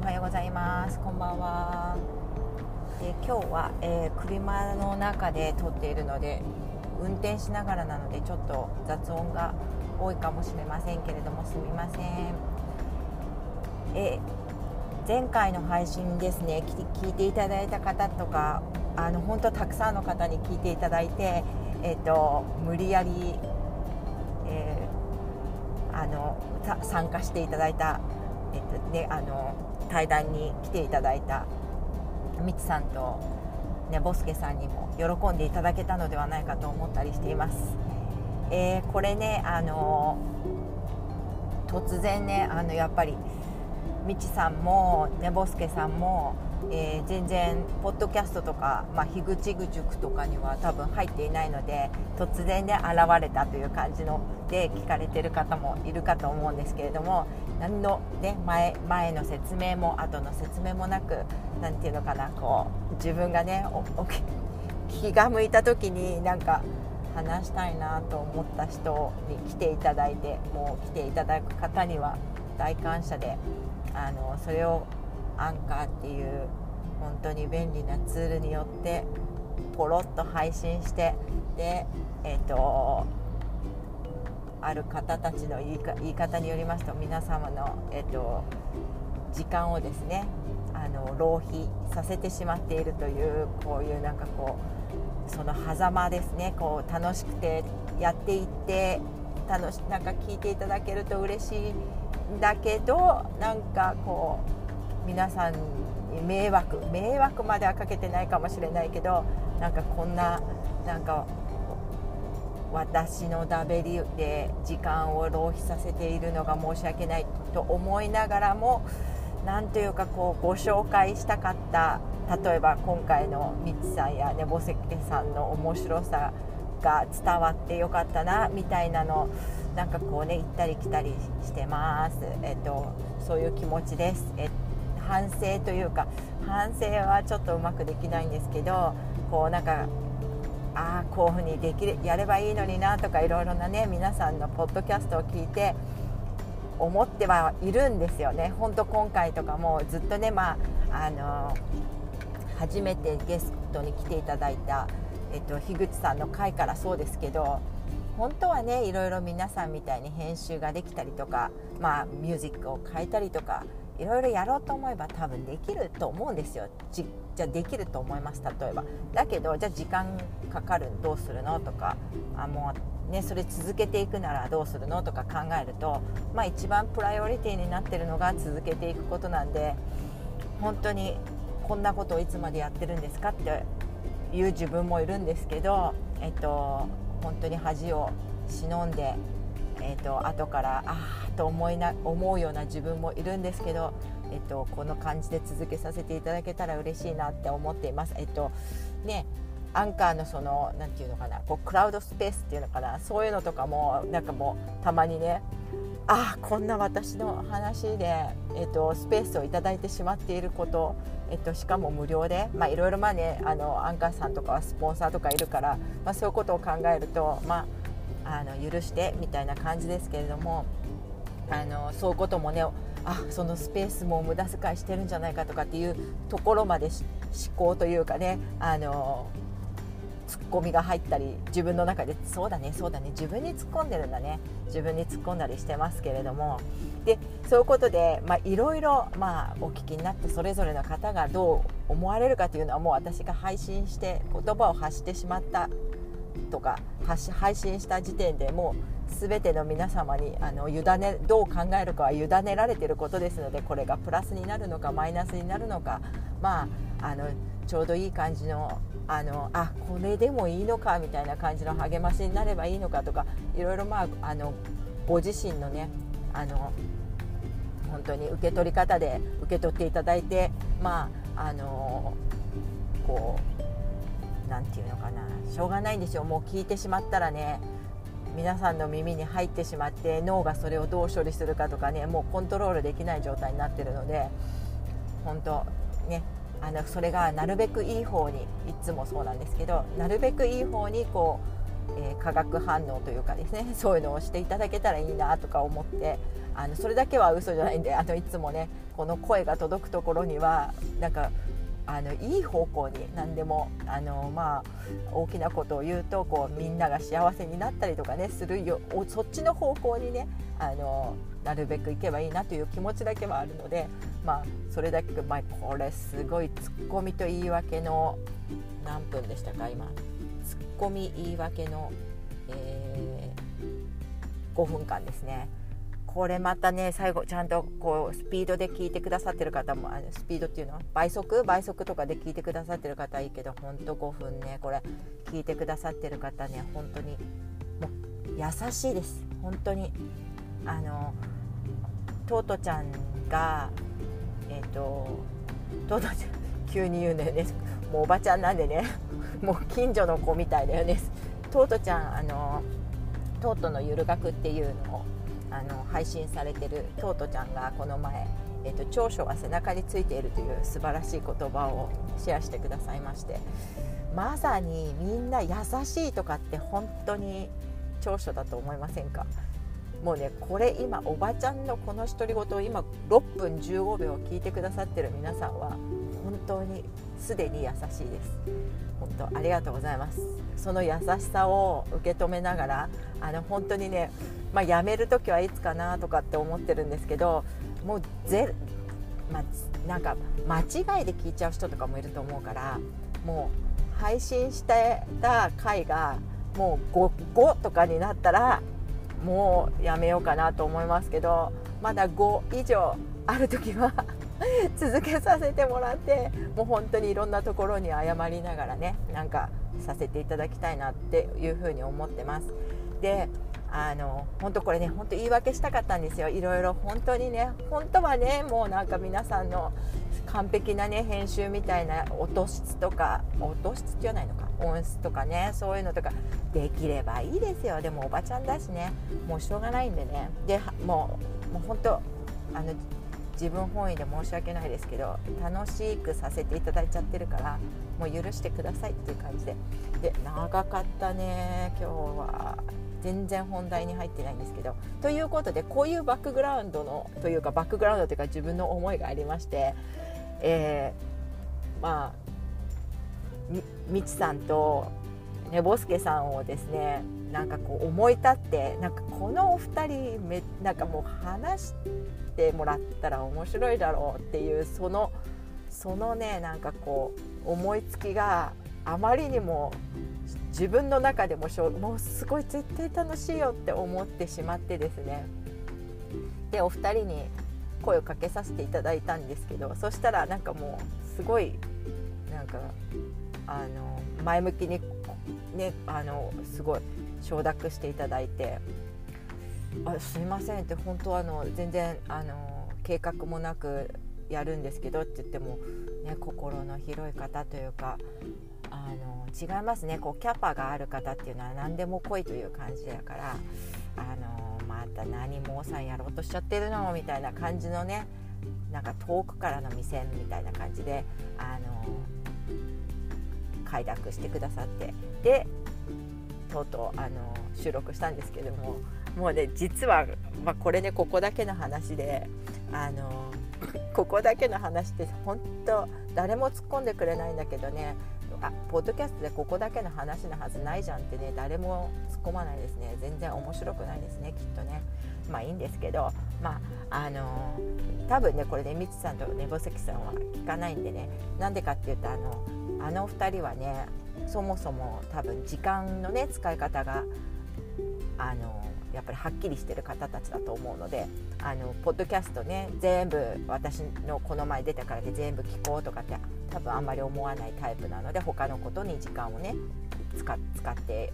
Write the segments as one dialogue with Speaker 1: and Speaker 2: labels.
Speaker 1: おはようございます。こんばんは。で今日は、えー、車の中で撮っているので運転しながらなのでちょっと雑音が多いかもしれませんけれどもすみません。え、前回の配信ですね聞いていただいた方とかあの本当たくさんの方に聞いていただいて、えーと、無理やり、えー、あの参加していただいたえっとね、あの対談に来ていただいたみちさんと、ね、ボスケさんにも喜んでいただけたのではないかと思ったりしています。えー、これねあの突然ねあのやっぱりみちさんもねボスケさんもえー、全然ポッドキャストとか、まあ、樋口塾とかには多分入っていないので突然で、ね、現れたという感じので聞かれてる方もいるかと思うんですけれども何の、ね、前前の説明も後の説明もなく何て言うのかなこう自分がね気が向いた時になんか話したいなと思った人に来ていただいてもう来ていただく方には大感謝であのそれをアンカーっていう本当に便利なツールによってポロッと配信してでえっ、ー、とある方たちの言い言い方によりますと皆様の、えーと、時間をですねあの浪費させてしまっているというこういうなんかこうその狭間ですねこう楽しくてやっていって楽しなんか聞いていただけると嬉しいんだけどなんかこう皆さんに迷惑迷惑まではかけてないかもしれないけどなんかこんななんか私のダベリで時間を浪費させているのが申し訳ないと思いながらも何というかこうご紹介したかった例えば今回のミッチさんや寝ぼせけさんの面白さが伝わってよかったなみたいなのなんかこうね行ったり来たりしてます、えっと、そういう気持ちです。え反省というか反省はちょっとうまくできないんですけどこうなんかああこういうふうにできるやればいいのになとかいろいろなね皆さんのポッドキャストを聞いて思ってはいるんですよね。本当今回とかもずっとね、まあ、あの初めてゲストに来ていただいた、えっと、樋口さんの回からそうですけど本当はねいろいろ皆さんみたいに編集ができたりとか、まあ、ミュージックを変えたりとかいろいろやろうと思えば多分できると思うんですよじゃあできると思います例えば。だけどじゃあ時間かかるどうするのとか。あもうねそれ続けていくならどうするのとか考えるとまあ一番プライオリティになってるのが続けていくことなんで本当にこんなことをいつまでやってるんですかっていう自分もいるんですけどえっと本当に恥を忍んでえーと、後からああと思いな思うような自分もいるんですけど、えーと、この感じで続けさせていただけたら嬉しいなって思っています。えっ、とねアンカーのその何て言うのかなこうクラウドスペースっていうのかなそういうのとかもなんかもうたまにねああこんな私の話で、えーと、スペースを頂いてしまっていること、えーと、しかも無料で、まあ、いろいろまあねあのアンカーさんとかはスポンサーとかいるから、まあ、そういうことを考えるとまああの許してみたいな感じですけれどもあのそういうこともねあそのスペースも無駄遣いしてるんじゃないかとかっていうところまで思考というかねあのツッコミが入ったり自分の中でそうだねそうだね自分に突っ込んでるんだね自分に突っ込んだりしてますけれども。でそういうことでいろいろお聞きになってそれぞれの方がどう思われるかというのはもう私が配信して言葉を発してしまったとか配信した時点でもう全ての皆様にあの委ねどう考えるかは委ねられていることですのでこれがプラスになるのかマイナスになるのかまああのちょうどいい感じのあのあこれでもいいのかみたいな感じの励ましになればいいのかとかいろいろまああのご自身のねあの本当に受け取り方で受け取っていただいてまああのこう何て言うのかな。しょうがないんですよ。もう聞いてしまったらね皆さんの耳に入ってしまって脳がそれをどう処理するかとかねもうコントロールできない状態になってるので本当ねあのそれがなるべくいい方にいつもそうなんですけどなるべくいい方にこうえー、化学反応というかですね そういうのをしていただけたらいいなとか思ってあのそれだけは嘘じゃないんであのいつもねこの声が届くところにはなんかあのいい方向に何でもあの、まあ、大きなことを言うとこうみんなが幸せになったりとかねするよそっちの方向にねあのなるべくいけばいいなという気持ちだけはあるので、まあ、それだけ、まあ、これすごいツッコミと言い訳の何分でしたか今ツッコミ言い訳の、えー、5分間ですね。これまたね最後ちゃんとこうスピードで聞いてくださってる方もあのスピードっていうのは倍速？倍速とかで聞いてくださってる方はいいけどほんと5分ねこれ聞いてくださってる方ね本当にもう優しいです。本当にあのトートちゃんがえっ、ー、とトートちゃん急に言うんだよね。もうおばちゃんなんでね。もう近所の子みたいだよね。トートちゃんあのトートのゆる学っていうのをあの配信されてるトートちゃんがこの前、えーと、長所は背中についているという素晴らしい言葉をシェアしてくださいましてまさにみんな優しいとかって本当に長所だと思いませんか？もうねこれ今おばちゃんのこの独り言を今6分15秒聞いてくださってる皆さんは本当にすでに優しいです。本当ありがとうございます。その優しさを受け止めながらあの本当にねまあ、辞める時はいつかなとかって思ってるんですけどもうぜ、まあ、なんか間違いで聞いちゃう人とかもいると思うからもう配信してた回がもう 5, 5とかになったらもうやめようかなと思いますけどまだ5以上ある時は 続けさせてもらってもう本当にいろんなところに謝りながらねなんかさせていただきたいなっていうふうに思ってます。であの本当これね本当言い訳したかったんですよ。いろいろ本当にね本当はねもうなんか皆さんの完璧なね編集みたいな音質とか音質じゃないのか音質とかねそういうのとかできればいいですよ。でもおばちゃんだしねもうしょうがないんでね。でもうもう本当あの自分本位で申し訳ないですけど楽しくさせていただいちゃってるからもう許してくださいっていう感じで。で長かったね今日は。全然本題に入ってないんですけどということでこういうバックグラウンドのというかバックグラウンドというか自分の思いがありまして、えー、まあみちさんとねぼすけさんをですねなんかこう思い立ってなんかこのお二人めなんかもう話してもらったら面白いだろうっていうそのそのねなんかこう思いつきがあまりにも自分の中でもしょもうすごい絶対楽しいよって思ってしまってですね。でお二人に声をかけさせていただいたんですけどそしたらなんかもうすごいなんかあの前向きにねあのすごい承諾していただいて「あすいません」って本当あの全然あの計画もなくやるんですけどって言っても、ね、心の広い方というか違いますね。こうキャパがある方っていうのは何でも来いという感じだからあのまた何もおさんやろうとしちゃってるのみたいな感じのねなんか遠くからの目線みたいな感じであの快諾してくださってでとうとうあの収録したんですけどももうね実は、まあ、これねここだけの話であのここだけの話って本当誰も突っ込んでくれないんだけどねあポッドキャストでここだけの話のはずないじゃんってね誰も突っ込まないですね。全然面白くないですねきっとね。まあいいんですけどまああのー、多分ねこれねみちさんとねぼせきさんは聞かないんでねなんでかっていうとあのあの2人はねそもそも多分時間のね使い方があのやっぱりはっきりしてる方たちだと思うのであのポッドキャストね全部私のこの前出たからで全部聞こうとかって多分あんまり思わないタイプなので他のことに時間をね使って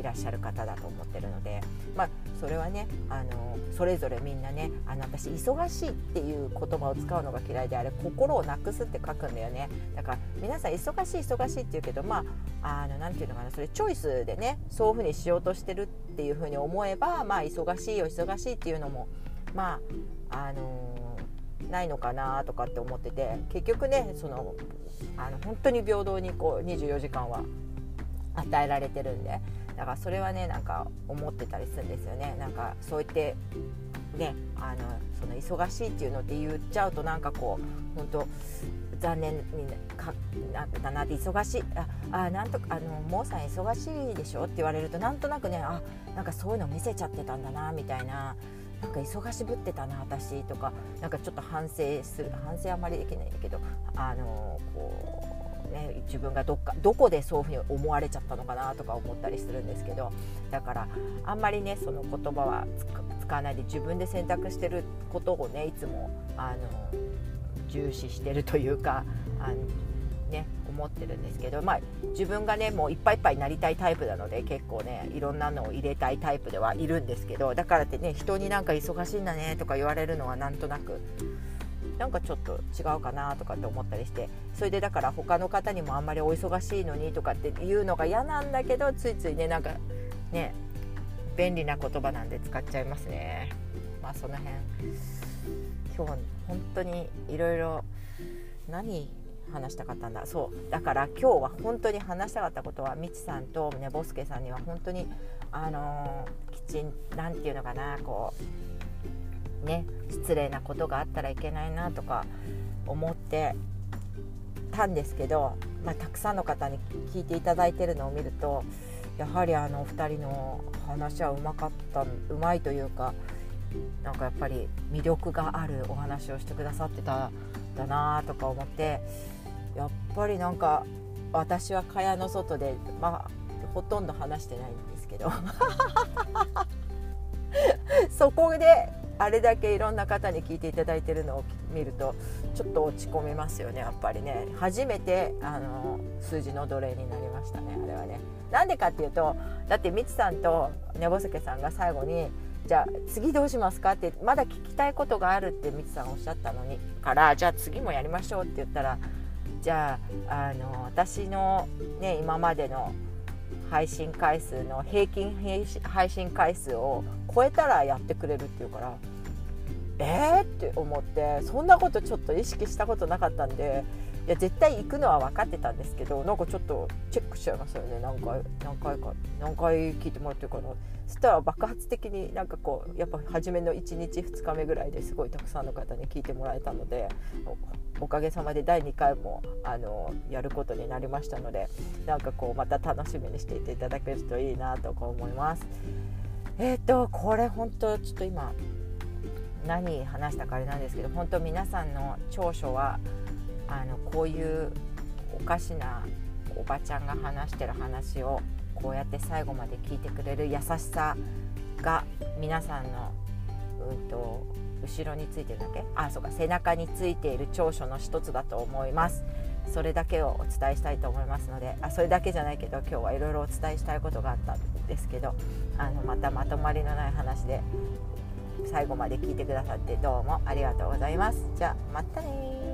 Speaker 1: いらっしゃる方だと思ってるので、まあ、それはねあのそれぞれみんなねあの私忙しいっていう言葉を使うのが嫌いであれ心をなくすって書くんだよね。だから皆さん忙しい忙しいって言うけどまあ何て言うのかなそれチョイスでねそういうふうにしようとしてるっていうふうに思えばまあ忙しいよ忙しいっていうのもまああのないのかなとかって思ってて結局ねそのあの本当に平等にこう24時間は与えられてるんでだからそれはねなんか思ってたりするんですよね。なんかそう言ってねあのその忙しいっていうのって言っちゃうとなんかこう本当残念にかだなって忙しいああなんとかあのもうさん忙しいでしょ？って言われるとなんとなくねあなんかそういうの見せちゃってたんだなみたいな。なんか忙しぶってたな私とか。なんかちょっと反省する反省あまりできないんだけどあのこう、ね、自分がどっかどこでそういうふうに思われちゃったのかなとか思ったりするんですけどだからあんまりねその言葉は使わないで自分で選択してることをねいつもあの重視してるというかあのね思ってるんですけど、まあ、自分がねもういっぱいいっぱいになりたいタイプなので結構ねいろんなのを入れたいタイプではいるんですけどだからってね人になんか忙しいんだねとか言われるのはなんとなくなんかちょっと違うかなとかって思ったりしてそれでだから他の方にもあんまりお忙しいのにとかっていうのが嫌なんだけどついついねなんかね便利な言葉なんで使っちゃいますねまあその辺今日本当にいろいろ何話したかったんだ。そうだから今日は本当に話したかったことはみちさんとねボスケさんには本当にあのー、きちんなんていうのかなこうね失礼なことがあったらいけないなとか思ってたんですけど、まあ、たくさんの方に聞いていただいてるのを見るとやはりあのお二人の話はうまかったうまいというかなんかやっぱり魅力があるお話をしてくださってたんだなとか思ってやっぱりなんか私は蚊帳の外でまあほとんど話してないんですけど。そこであれだけいろんな方に聞いていただいてるのを見るとちょっと落ち込みますよねやっぱりね。初めてあの数字の奴隷になりましたねあれはね。なんでかっていうとだってみつさんと寝ぼすけさんが最後にじゃあ次どうしますかってまだ聞きたいことがあるってみつさんおっしゃったのにからじゃあ次もやりましょうって言ったらじゃああの私の、ね、今までの配信回数の平均配信回数を超えたらやってくれるっていうからえーって思ってそんなことちょっと意識したことなかったんでいや絶対行くのは分かってたんですけどなんかちょっとチェックしちゃいましたよね何回何回か何回聞いてもらってるかなそしたら爆発的になんかこうやっぱ初めの1日2日目ぐらいですごいたくさんの方に聞いてもらえたのでおかげさまで第2回もあのやることになりましたのでなんかこうまた楽しみにしていていただけるといいなとか思います。えっ、ー、とこれ本当ちょっと今何話したかあれなんですけど本当皆さんの長所はあのこういうおかしなおばちゃんが話してる話をこうやって最後まで聞いてくれる優しさが皆さんの、うんと、後ろについてるだけ？あそうか背中についている長所の一つだと思います。それだけをお伝えしたいと思いますのであそれだけじゃないけど今日はいろいろお伝えしたいことがあったんですけどあのまたまとまりのない話で最後まで聞いてくださってどうもありがとうございます。じゃあまたね